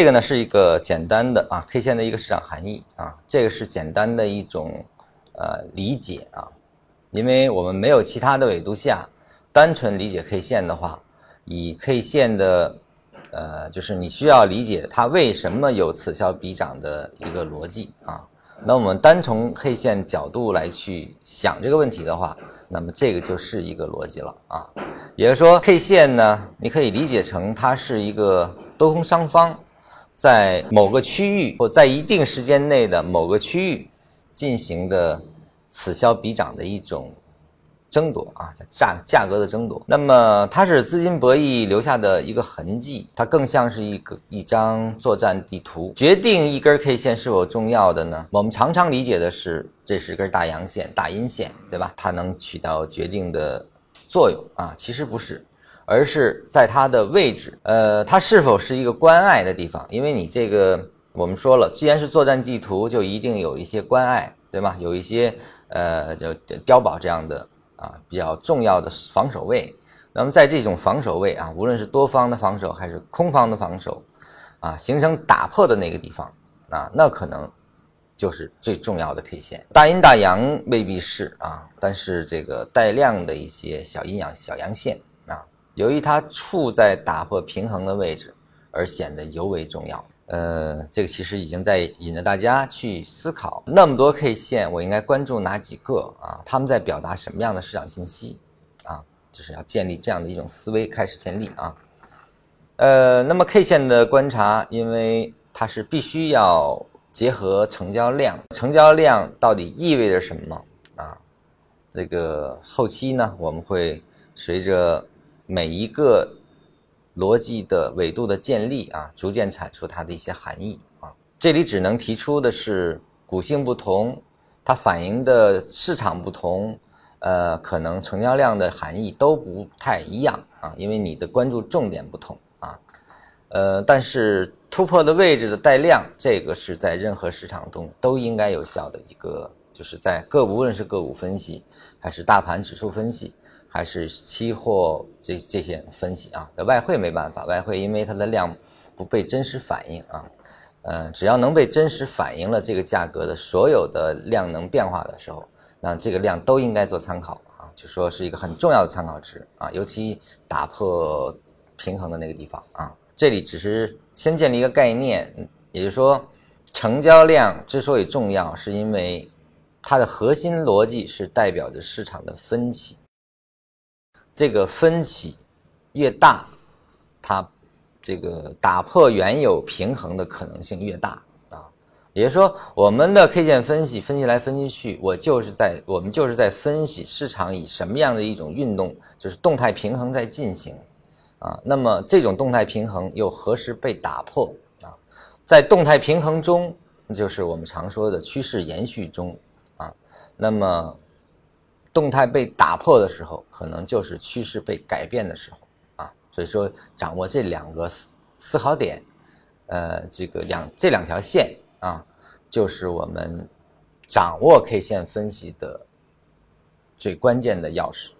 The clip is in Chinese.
这个呢是一个简单的啊 K 线的一个市场含义啊，这个是简单的一种呃理解啊，因为我们没有其他的纬度下，单纯理解 K 线的话，以 K 线的呃就是你需要理解它为什么有此消彼长的一个逻辑啊。那我们单从 K 线角度来去想这个问题的话，那么这个就是一个逻辑了啊。也就是说，K 线呢，你可以理解成它是一个多空双方在某个区域或在一定时间内的某个区域进行的此消彼长的一种。争夺啊，价价格的争夺。那么它是资金博弈留下的一个痕迹，它更像是一个一张作战地图。决定一根 K 线是否重要的呢？我们常常理解的是，这是根大阳线、大阴线，对吧？它能起到决定的作用啊。其实不是，而是在它的位置，呃，它是否是一个关隘的地方？因为你这个我们说了，既然是作战地图，就一定有一些关隘，对吧？有一些呃，就碉堡这样的。啊，比较重要的防守位。那么在这种防守位啊，无论是多方的防守还是空方的防守，啊，形成打破的那个地方啊，那可能就是最重要的 K 线。大阴大阳未必是啊，但是这个带量的一些小阴阳、小阳线，由于它处在打破平衡的位置，而显得尤为重要。呃，这个其实已经在引着大家去思考，那么多 K 线，我应该关注哪几个啊？他们在表达什么样的市场信息啊？就是要建立这样的一种思维，开始建立啊。呃，那么 K 线的观察，因为它是必须要结合成交量，成交量到底意味着什么啊？这个后期呢，我们会随着每一个。逻辑的纬度的建立啊，逐渐阐述它的一些含义啊。这里只能提出的是，股性不同，它反映的市场不同，呃，可能成交量的含义都不太一样啊，因为你的关注重点不同啊。呃，但是突破的位置的带量，这个是在任何市场中都应该有效的一个，就是在个无论是个股分析还是大盘指数分析。还是期货这这些分析啊，那外汇没办法，外汇因为它的量不被真实反映啊，嗯，只要能被真实反映了这个价格的所有的量能变化的时候，那这个量都应该做参考啊，就说是一个很重要的参考值啊，尤其打破平衡的那个地方啊，这里只是先建立一个概念，也就是说，成交量之所以重要，是因为它的核心逻辑是代表着市场的分歧。这个分歧越大，它这个打破原有平衡的可能性越大啊。也就是说，我们的 K 线分析分析来分析去，我就是在我们就是在分析市场以什么样的一种运动，就是动态平衡在进行啊。那么这种动态平衡又何时被打破啊？在动态平衡中，就是我们常说的趋势延续中啊。那么。动态被打破的时候，可能就是趋势被改变的时候啊。所以说，掌握这两个思思考点，呃，这个两这两条线啊，就是我们掌握 K 线分析的最关键的钥匙。